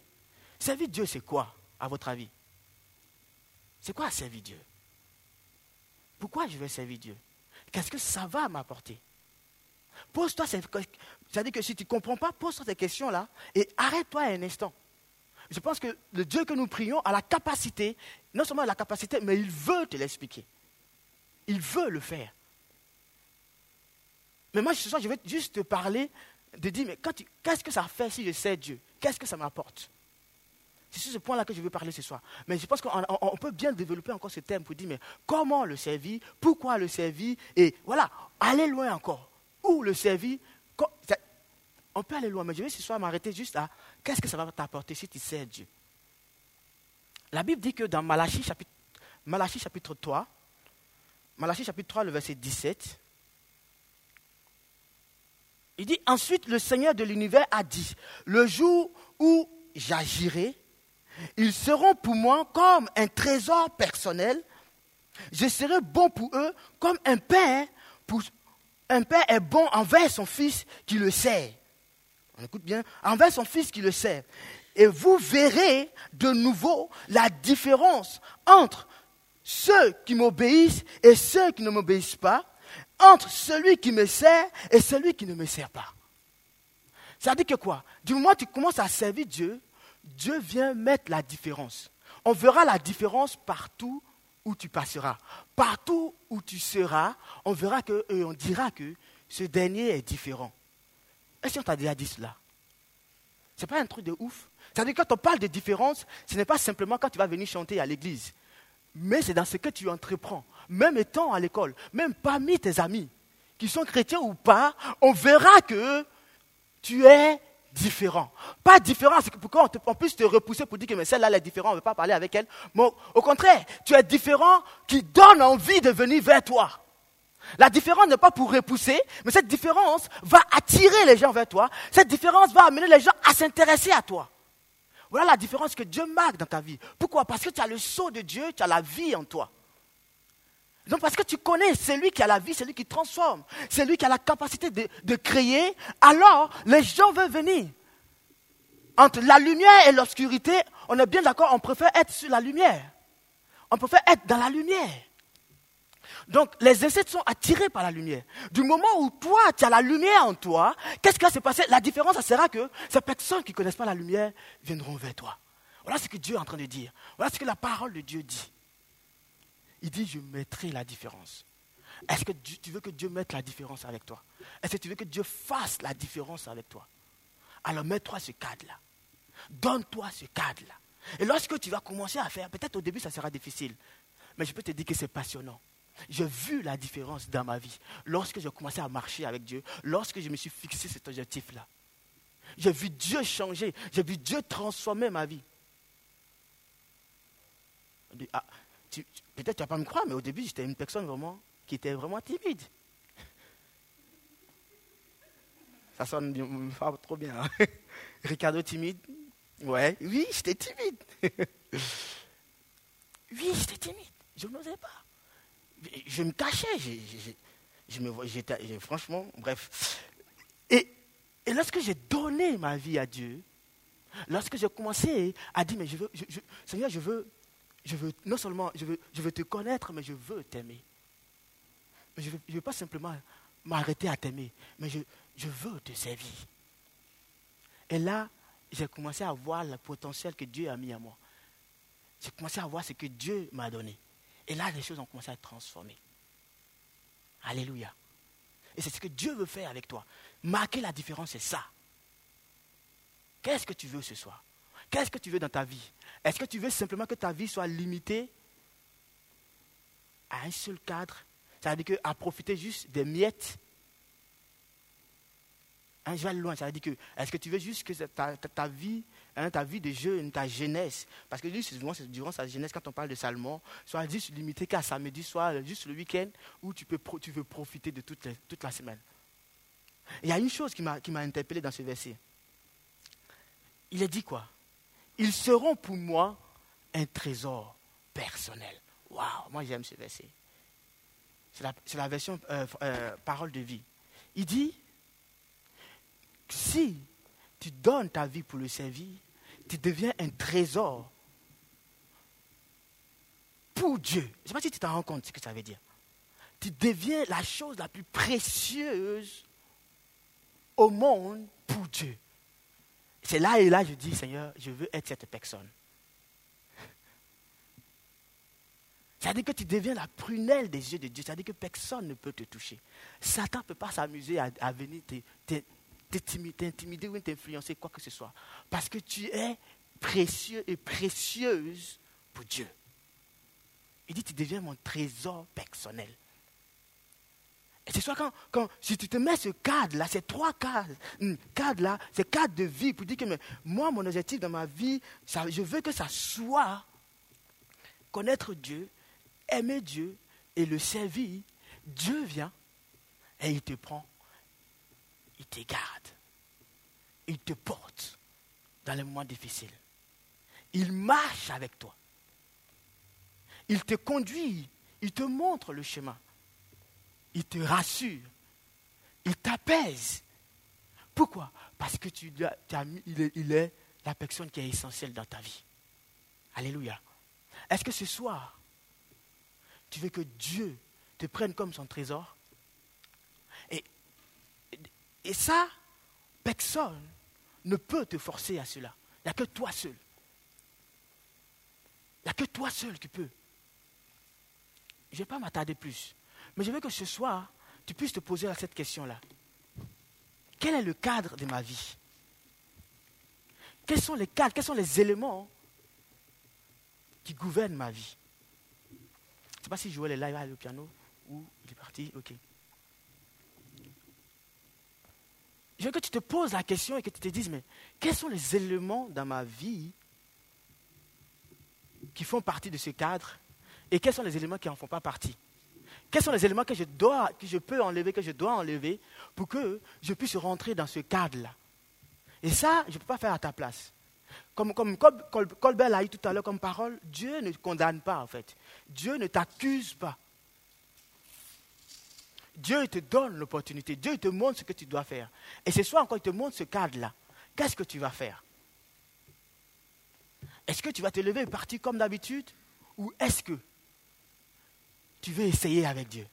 Servir Dieu, c'est quoi, à votre avis? C'est quoi servir Dieu? Pourquoi je vais servir Dieu? Qu'est-ce que ça va m'apporter? Pose-toi question. C'est-à-dire que si tu ne comprends pas, pose-toi ces questions-là et arrête-toi un instant. Je pense que le Dieu que nous prions a la capacité, non seulement la capacité, mais il veut te l'expliquer. Il veut le faire. Mais moi, ce soir, je vais juste te parler de dire, mais qu'est-ce que ça fait si je sais Dieu? Qu'est-ce que ça m'apporte? C'est sur ce point-là que je veux parler ce soir. Mais je pense qu'on peut bien développer encore ce thème pour dire, mais comment le servir Pourquoi le servir Et voilà, aller loin encore. Où le servir On peut aller loin, mais je vais ce soir m'arrêter juste à qu'est-ce que ça va t'apporter si tu sais Dieu? La Bible dit que dans Malachie chapitre, Malachie chapitre 3, Malachie chapitre 3, le verset 17, il dit, ensuite le Seigneur de l'univers a dit, le jour où j'agirai, ils seront pour moi comme un trésor personnel. Je serai bon pour eux comme un père, un père est bon envers son fils qui le sait. On écoute bien, envers son fils qui le sait. Et vous verrez de nouveau la différence entre ceux qui m'obéissent et ceux qui ne m'obéissent pas, entre celui qui me sert et celui qui ne me sert pas. Ça dit que quoi? Du moment où tu commences à servir Dieu, Dieu vient mettre la différence. On verra la différence partout où tu passeras. Partout où tu seras, on verra que, on dira que ce dernier est différent. Est-ce qu'on t'a déjà dit cela? Ce n'est pas un truc de ouf. C'est-à-dire que quand on parle de différence, ce n'est pas simplement quand tu vas venir chanter à l'église. Mais c'est dans ce que tu entreprends même étant à l'école, même parmi tes amis, qui sont chrétiens ou pas, on verra que tu es différent. Pas différent, c'est pourquoi on, puisse te repousser pour dire que celle-là elle est différente, on ne veut pas parler avec elle. Mais au contraire, tu es différent qui donne envie de venir vers toi. La différence n'est pas pour repousser, mais cette différence va attirer les gens vers toi. Cette différence va amener les gens à s'intéresser à toi. Voilà la différence que Dieu marque dans ta vie. Pourquoi? Parce que tu as le sceau de Dieu, tu as la vie en toi. Donc parce que tu connais celui qui a la vie, celui qui transforme, celui qui a la capacité de, créer, alors les gens veulent venir. Entre la lumière et l'obscurité, on est bien d'accord, on préfère être sur la lumière. On préfère être dans la lumière. Donc les insectes sont attirés par la lumière. Du moment où toi, tu as la lumière en toi, qu'est-ce qui va se passer? La différence, ça sera que ces personnes qui ne connaissent pas la lumière viendront vers toi. Voilà ce que Dieu est en train de dire. Voilà ce que la parole de Dieu dit. Il dit, je mettrai la différence. Est-ce que tu veux que Dieu mette la différence avec toi? Est-ce que tu veux que Dieu fasse la différence avec toi? Alors mets-toi ce cadre-là. Donne-toi ce cadre-là. Et lorsque tu vas commencer à faire, peut-être au début ça sera difficile, mais je peux te dire que c'est passionnant. J'ai vu la différence dans ma vie lorsque j'ai commencé à marcher avec Dieu, lorsque je me suis fixé cet objectif-là. J'ai vu Dieu changer, j'ai vu Dieu transformer ma vie. Ah, peut-être tu vas pas me croire, mais au début, j'étais une personne vraiment qui était vraiment timide. Ça sonne pas trop bien. Hein. [LAUGHS] Ricardo timide? Ouais, oui, j'étais timide. [LAUGHS] oui, j'étais timide. Je n'osais pas. Je me cachais. Je, me, j'étais, franchement, bref. Et, et lorsque j'ai donné ma vie à Dieu, lorsque j'ai commencé à dire, mais je veux, Seigneur, je veux je veux, non seulement je veux, je veux te connaître, mais je veux t'aimer. Je ne veux, pas simplement m'arrêter à t'aimer, mais je, je veux te servir. Et là, j'ai commencé à voir le potentiel que Dieu a mis à moi. J'ai commencé à voir ce que Dieu m'a donné. Et là, les choses ont commencé à être transformées. Alléluia. Et c'est ce que Dieu veut faire avec toi. Marquer la différence, c'est ça. Qu'est-ce que tu veux ce soir? Qu'est-ce que tu veux dans ta vie? Est-ce que tu veux simplement que ta vie soit limitée à un seul cadre? C'est-à-dire à profiter juste des miettes Hein, je vais aller loin, ça veut dire que, est-ce que tu veux juste que ta, vie, hein, ta vie de jeune, ta jeunesse, parce que souvent, c'est durant sa jeunesse, quand on parle de Salomon, soit juste limité qu'à samedi, soit juste le week-end, où tu, peux, tu veux profiter de toute, toute la semaine. Il y a une chose qui m'a interpellé dans ce verset. Il a dit quoi? Ils seront pour moi un trésor personnel. Waouh, moi j'aime ce verset. C'est la, version euh, euh, parole de vie. Il dit, si tu donnes ta vie pour le servir, tu deviens un trésor pour Dieu. Je ne sais pas si tu t'en rends compte ce que ça veut dire. Tu deviens la chose la plus précieuse au monde pour Dieu. C'est là et là je dis, Seigneur, je veux être cette personne. C'est-à-dire que tu deviens la prunelle des yeux de Dieu. C'est-à-dire que personne ne peut te toucher. Satan ne peut pas s'amuser à, venir t'intimider ou t'influencer, quoi que ce soit. Parce que tu es précieux et précieuse pour Dieu. Il dit, tu deviens mon trésor personnel. C'est soit quand, si tu te mets ce cadre-là, ces trois cadres, hmm, cadres-là, ces cadres de vie, pour dire que moi, mon objectif dans ma vie, je veux que ça soit connaître Dieu, aimer Dieu et le servir, Dieu vient et il te prend, il te garde, il te porte dans les moments difficiles. Il marche avec toi. Il te conduit, il te montre le chemin. Il te rassure, il t'apaise. Pourquoi? Parce que tu, il est la personne qui est essentielle dans ta vie. Alléluia. Est-ce que ce soir, tu veux que Dieu te prenne comme son trésor? Et, et ça, personne ne peut te forcer à cela. Il n'y a que toi seul. Il n'y a que toi seul qui peux. Je ne vais pas m'attarder plus. Mais je veux que ce soir, tu puisses te poser cette question-là. Quel est le cadre de ma vie? Quels sont les cadres, quels sont les éléments qui gouvernent ma vie? Je ne sais pas si Joël est là, il va aller au piano ou il est parti. Ok. Je veux que tu te poses la question et que tu te dises, mais quels sont les éléments dans ma vie qui font partie de ce cadre et quels sont les éléments qui n'en font pas partie? Quels sont les éléments que je, dois, que je peux enlever, que je dois enlever pour que je puisse rentrer dans ce cadre-là? Et ça, je ne peux pas faire à ta place. Comme, comme Colbert l'a dit tout à l'heure comme parole, Dieu ne condamne pas en fait. Dieu ne t'accuse pas. Dieu te donne l'opportunité. Dieu te montre ce que tu dois faire. Et ce soir encore, il te montre ce cadre-là. Qu'est-ce que tu vas faire? Est-ce que tu vas te lever et partir comme d'habitude? Ou est-ce que tu veux essayer avec Dieu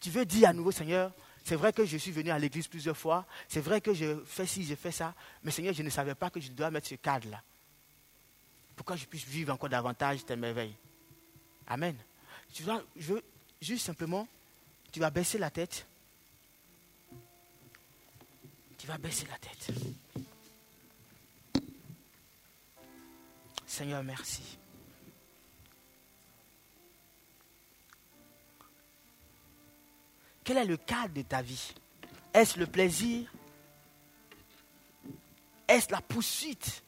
Tu veux dire à nouveau, Seigneur, c'est vrai que je suis venu à l'église plusieurs fois. C'est vrai que je fais ci, je fais ça. Mais Seigneur, je ne savais pas que je dois mettre ce cadre-là. Pourquoi je puisse vivre encore davantage tes merveilles. Amen. Tu vois, je veux juste simplement, tu vas baisser la tête. Tu vas baisser la tête. Seigneur, merci. Quel est le cadre de ta vie? Est-ce le plaisir? Est-ce la poursuite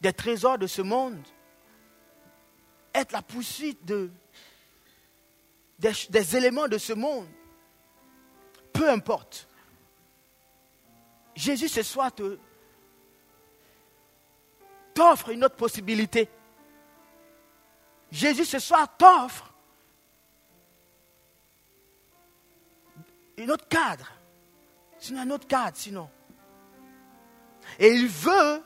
des trésors de ce monde? Est-ce la poursuite de, des, des éléments de ce monde? Peu importe. Jésus ce soir te, t'offre une autre possibilité. Jésus ce soir t'offre un autre cadre. Sinon, un autre cadre, sinon. Et il veut,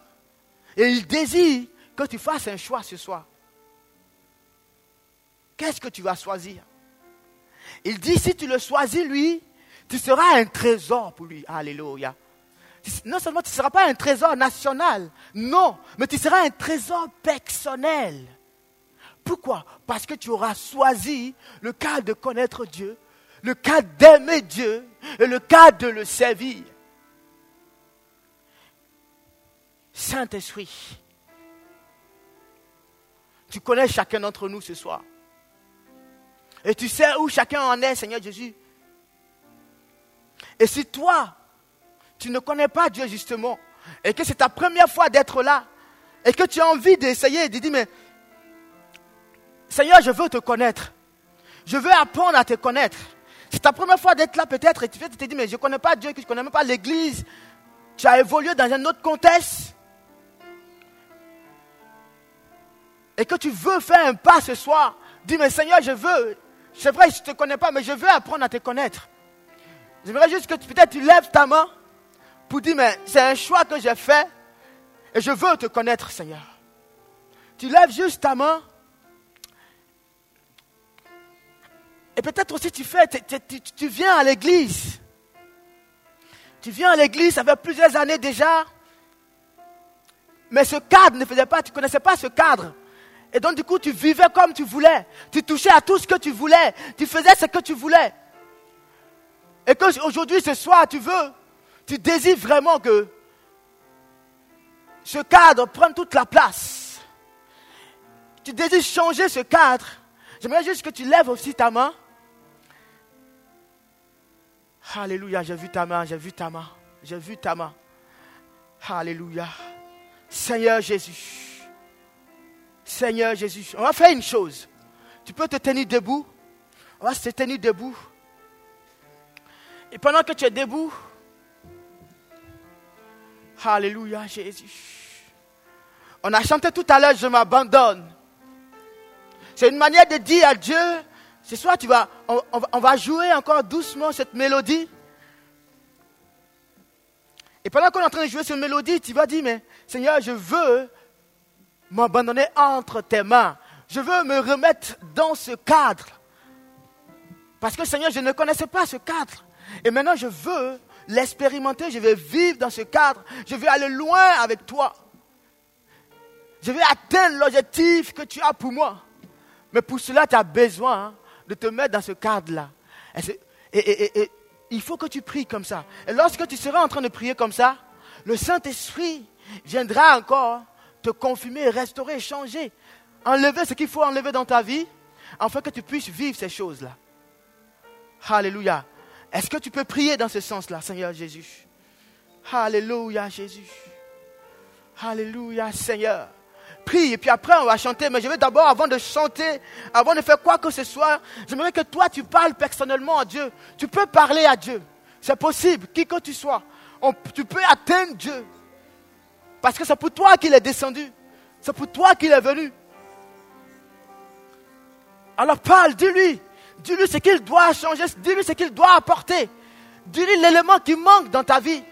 et il désire que tu fasses un choix ce soir. Qu'est-ce que tu vas choisir? Il dit, si tu le choisis, lui, tu seras un trésor pour lui. Alléluia. Non seulement tu ne seras pas un trésor national, non, mais tu seras un trésor personnel. Pourquoi? Parce que tu auras choisi le cas de connaître Dieu, le cas d'aimer Dieu et le cas de le servir. Saint-Esprit, tu connais chacun d'entre nous ce soir. Et tu sais où chacun en est, Seigneur Jésus. Et si toi, tu ne connais pas Dieu justement, et que c'est ta première fois d'être là, et que tu as envie d'essayer de dire, mais Seigneur, je veux te connaître. Je veux apprendre à te connaître. C'est ta première fois d'être là peut-être et tu te dis, mais je ne connais pas Dieu, je ne connais même pas l'Église. Tu as évolué dans un autre contexte. Et que tu veux faire un pas ce soir. Dis, mais Seigneur, je veux. C'est vrai, je ne te connais pas, mais je veux apprendre à te connaître. J'aimerais juste que peut-être tu lèves ta main pour dire, mais c'est un choix que j'ai fait et je veux te connaître, Seigneur. Tu lèves juste ta main. Et peut-être aussi tu fais, tu, viens à l'église. Tu viens à l'église, ça fait plusieurs années déjà. Mais ce cadre ne faisait pas, tu ne connaissais pas ce cadre. Et donc du coup, tu vivais comme tu voulais. Tu touchais à tout ce que tu voulais. Tu faisais ce que tu voulais. Et qu'aujourd'hui, ce soir, tu veux, tu désires vraiment que ce cadre prenne toute la place. Tu désires changer ce cadre. J'aimerais juste que tu lèves aussi ta main. Alléluia, j'ai vu ta main, j'ai vu ta main, j'ai vu ta main. Alléluia. Seigneur Jésus. Seigneur Jésus. On va faire une chose. Tu peux te tenir debout. On va se tenir debout. Et pendant que tu es debout, Alléluia Jésus. On a chanté tout à l'heure, je m'abandonne. C'est une manière de dire à Dieu, ce soir tu vas, on, va jouer encore doucement cette mélodie. Et pendant qu'on est en train de jouer cette mélodie, tu vas dire, mais Seigneur, je veux m'abandonner entre tes mains. Je veux me remettre dans ce cadre. Parce que Seigneur, je ne connaissais pas ce cadre. Et maintenant, je veux l'expérimenter, je veux vivre dans ce cadre, je veux aller loin avec toi. Je veux atteindre l'objectif que tu as pour moi. Mais pour cela, tu as besoin de te mettre dans ce cadre-là. Et, il faut que tu pries comme ça. Et lorsque tu seras en train de prier comme ça, le Saint-Esprit viendra encore te confirmer, restaurer, changer, enlever ce qu'il faut enlever dans ta vie, afin que tu puisses vivre ces choses-là. Alléluia. Est-ce que tu peux prier dans ce sens-là, Seigneur Jésus? Alléluia, Jésus. Alléluia, Seigneur. Prie, et puis après on va chanter, mais je veux d'abord, avant de chanter, avant de faire quoi que ce soit, j'aimerais que toi tu parles personnellement à Dieu. Tu peux parler à Dieu. C'est possible, qui que tu sois. tu peux atteindre Dieu. Parce que c'est pour toi qu'il est descendu. C'est pour toi qu'il est venu. Alors parle, dis-lui. Dis-lui ce qu'il doit changer. Dis-lui ce qu'il doit apporter. Dis-lui l'élément qui manque dans ta vie.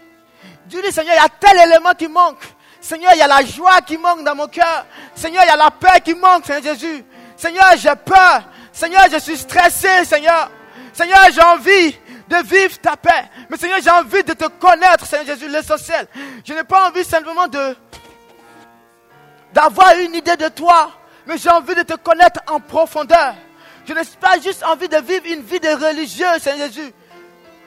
Dis-lui, Seigneur, il y a tel élément qui manque. Seigneur, il y a la joie qui manque dans mon cœur. Seigneur, il y a la paix qui manque, Seigneur Jésus. Seigneur, j'ai peur. Seigneur, je suis stressé, Seigneur. Seigneur, j'ai envie de vivre ta paix. Mais Seigneur, j'ai envie de te connaître, Seigneur Jésus, l'essentiel. Je n'ai pas envie simplement de d'avoir une idée de toi, mais j'ai envie de te connaître en profondeur. Je n'ai pas juste envie de vivre une vie de religieux, Seigneur Jésus.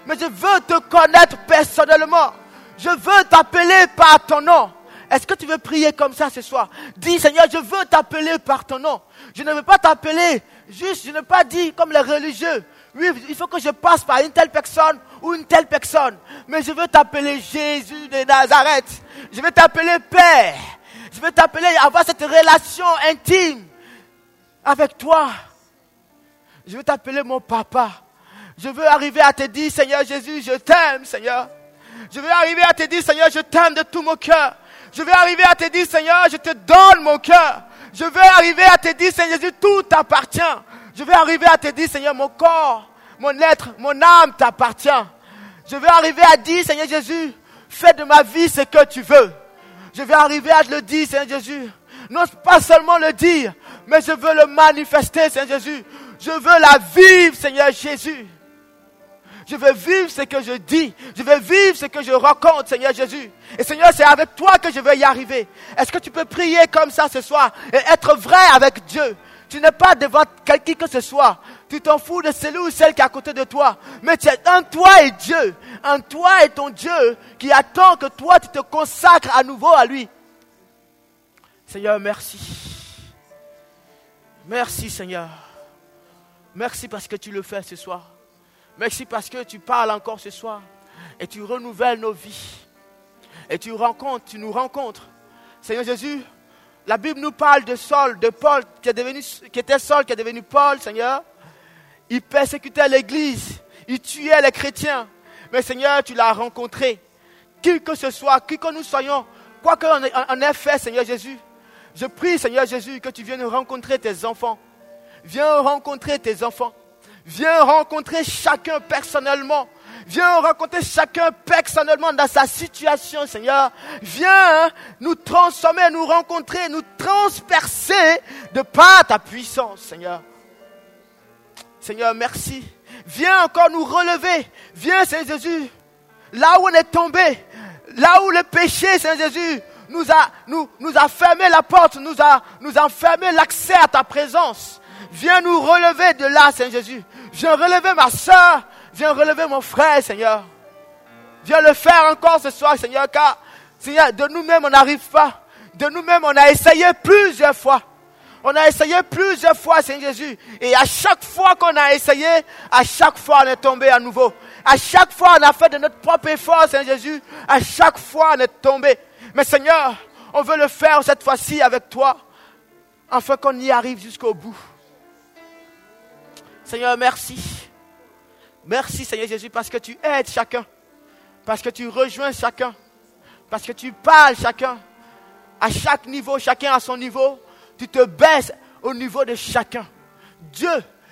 Mais je veux te connaître personnellement. Je veux t'appeler par ton nom. Est-ce que tu veux prier comme ça ce soir? Dis, Seigneur, je veux t'appeler par ton nom. Je ne veux pas t'appeler juste, je ne veux pas dire comme les religieux. Oui, il faut que je passe par une telle personne ou une telle personne. Mais je veux t'appeler Jésus de Nazareth. Je veux t'appeler Père. Je veux t'appeler avoir cette relation intime avec toi. Je veux t'appeler mon papa. Je veux arriver à te dire, Seigneur Jésus, je t'aime, Seigneur. Je veux arriver à te dire, Seigneur, je t'aime de tout mon cœur. Je veux arriver à te dire, Seigneur, je te donne mon cœur. Je veux arriver à te dire, Seigneur Jésus, tout t'appartient. Je veux arriver à te dire, Seigneur, mon corps, mon être, mon âme t'appartient. Je veux arriver à dire, Seigneur Jésus, fais de ma vie ce que tu veux. Je veux arriver à te le dire, Seigneur Jésus. Non pas seulement le dire, mais je veux le manifester, Seigneur Jésus. Je veux la vivre, Seigneur Jésus. Je veux vivre ce que je dis. Je veux vivre ce que je raconte, Seigneur Jésus. Et Seigneur, c'est avec toi que je veux y arriver. Est-ce que tu peux prier comme ça ce soir et être vrai avec Dieu? Tu n'es pas devant quelqu'un que ce soit. Tu t'en fous de celui ou celle qui est à côté de toi. Mais tu es en toi et Dieu. En toi et ton Dieu qui attend que toi tu te consacres à nouveau à lui. Seigneur, merci. Merci Seigneur. Merci parce que tu le fais ce soir. Merci parce que tu parles encore ce soir. et tu renouvelles nos vies. Et tu rencontres, tu nous rencontres. Seigneur Jésus, la Bible nous parle de Saul, de Paul, qui, est devenu, qui était Saul, qui est devenu Paul, Seigneur. Il persécutait l'Église, il tuait les chrétiens. Mais Seigneur, tu l'as rencontré. Qui que ce soit, qui que nous soyons, quoi qu'on ait fait, Seigneur Jésus, je prie, Seigneur Jésus, que tu viennes rencontrer tes enfants. Viens rencontrer tes enfants. Viens rencontrer chacun personnellement. Viens rencontrer chacun personnellement dans sa situation, Seigneur. Viens hein, nous transformer, nous rencontrer, nous transpercer de par ta puissance, Seigneur. Seigneur, merci. Viens encore nous relever. Viens, Seigneur Jésus. Là où on est tombé, là où le péché, Seigneur Jésus, nous a, fermé la porte, nous a fermé l'accès à ta présence. Viens nous relever de là, Seigneur Jésus. Viens relever ma soeur. Viens relever mon frère, Seigneur. Viens le faire encore ce soir, Seigneur, car, Seigneur, de nous-mêmes, on n'arrive pas. De nous-mêmes, on a essayé plusieurs fois. On a essayé plusieurs fois, Seigneur Jésus. Et à chaque fois qu'on a essayé, à chaque fois, on est tombé à nouveau. À chaque fois, on a fait de notre propre effort, Seigneur Jésus. À chaque fois, on est tombé. Mais Seigneur, on veut le faire cette fois-ci avec toi, afin qu'on y arrive jusqu'au bout. Seigneur, merci. Merci, Seigneur Jésus, parce que tu aides chacun, parce que tu rejoins chacun, parce que tu parles chacun. À chaque niveau, chacun à son niveau, tu te baisses au niveau de chacun. Dieu,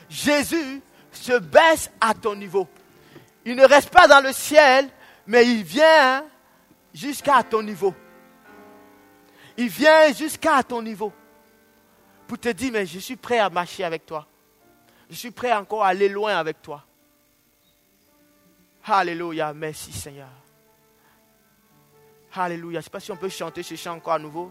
Jésus, se baisse à ton niveau. Il ne reste pas dans le ciel, mais il vient jusqu'à ton niveau. Il vient jusqu'à ton niveau pour te dire, mais je suis prêt à marcher avec toi. Je suis prêt encore à aller loin avec toi. Alléluia, merci Seigneur. Alléluia. Je ne sais pas si on peut chanter ce chant encore à nouveau.